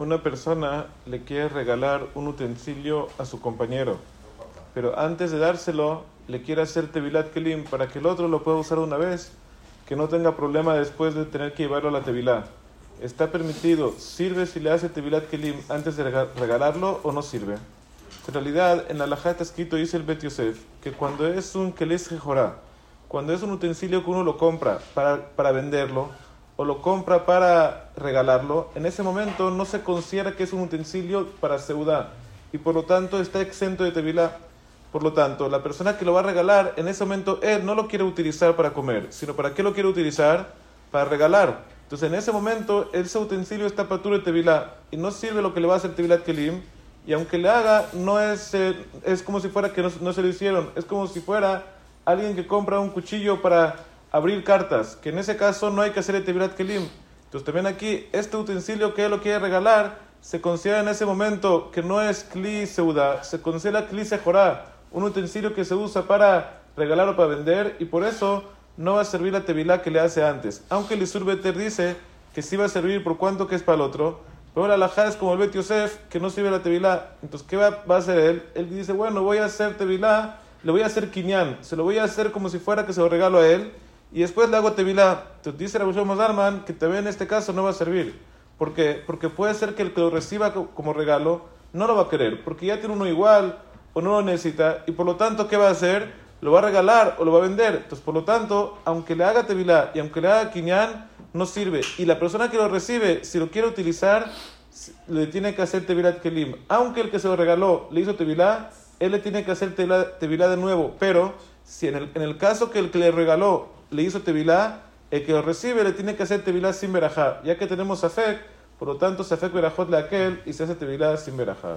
una persona le quiere regalar un utensilio a su compañero, pero antes de dárselo le quiere hacer tevilat kelim para que el otro lo pueda usar una vez, que no tenga problema después de tener que llevarlo a la tevilá. ¿Está permitido? ¿Sirve si le hace tevilat kelim antes de regalarlo o no sirve? En realidad, en la halajá está escrito, dice el Bet Yosef, que cuando es un keles jejorá, cuando es un utensilio que uno lo compra para, para venderlo, o lo compra para regalarlo, en ese momento no se considera que es un utensilio para seudá y por lo tanto está exento de tevilá. Por lo tanto, la persona que lo va a regalar, en ese momento él no lo quiere utilizar para comer, sino para qué lo quiere utilizar? Para regalar. Entonces, en ese momento, ese utensilio está paturo de tevilá y no sirve lo que le va a hacer tevilá kelim. Y aunque le haga, no es, eh, es como si fuera que no, no se lo hicieron. Es como si fuera alguien que compra un cuchillo para abrir cartas, que en ese caso no hay que hacer el Tevirat Kelim. Entonces también aquí, este utensilio que él lo quiere regalar, se considera en ese momento que no es Kli Seuda, se considera Kli Sejorá, un utensilio que se usa para regalar o para vender, y por eso no va a servir la Tevilá que le hace antes. Aunque el Isurbeter dice que sí va a servir por cuanto que es para el otro, pero la alajá es como el Bet Yosef, que no sirve la Tevilá. Entonces, ¿qué va, va, a hacer él? Él dice, bueno, voy a hacer Tevilá, le voy a hacer Kinyan, se lo voy a hacer como si fuera que se lo regalo a él, y después le hago. Entonces dice Rabbi Mazarman que también en este caso no va a servir. ¿Por qué? Porque puede ser que el que lo reciba como regalo no lo va a querer, porque ya tiene uno igual o no lo necesita, y por lo tanto, ¿qué va a hacer? Lo va a regalar o lo va a vender. Entonces, por lo tanto, aunque le haga tevilá y aunque le haga quiñán, no sirve. Y la persona que lo recibe, si lo quiere utilizar, le tiene que hacer tevilat kelim. Aunque el que se lo regaló le hizo tevilá, él le tiene que hacer tevilá de nuevo. Pero, si en el, en el caso que el que le regaló le hizo tevilá, el que lo recibe le tiene que hacer tevilá sin verajá. Ya que tenemos safek, por lo tanto, safek verajot le aquel y se hace tevilá sin verajá.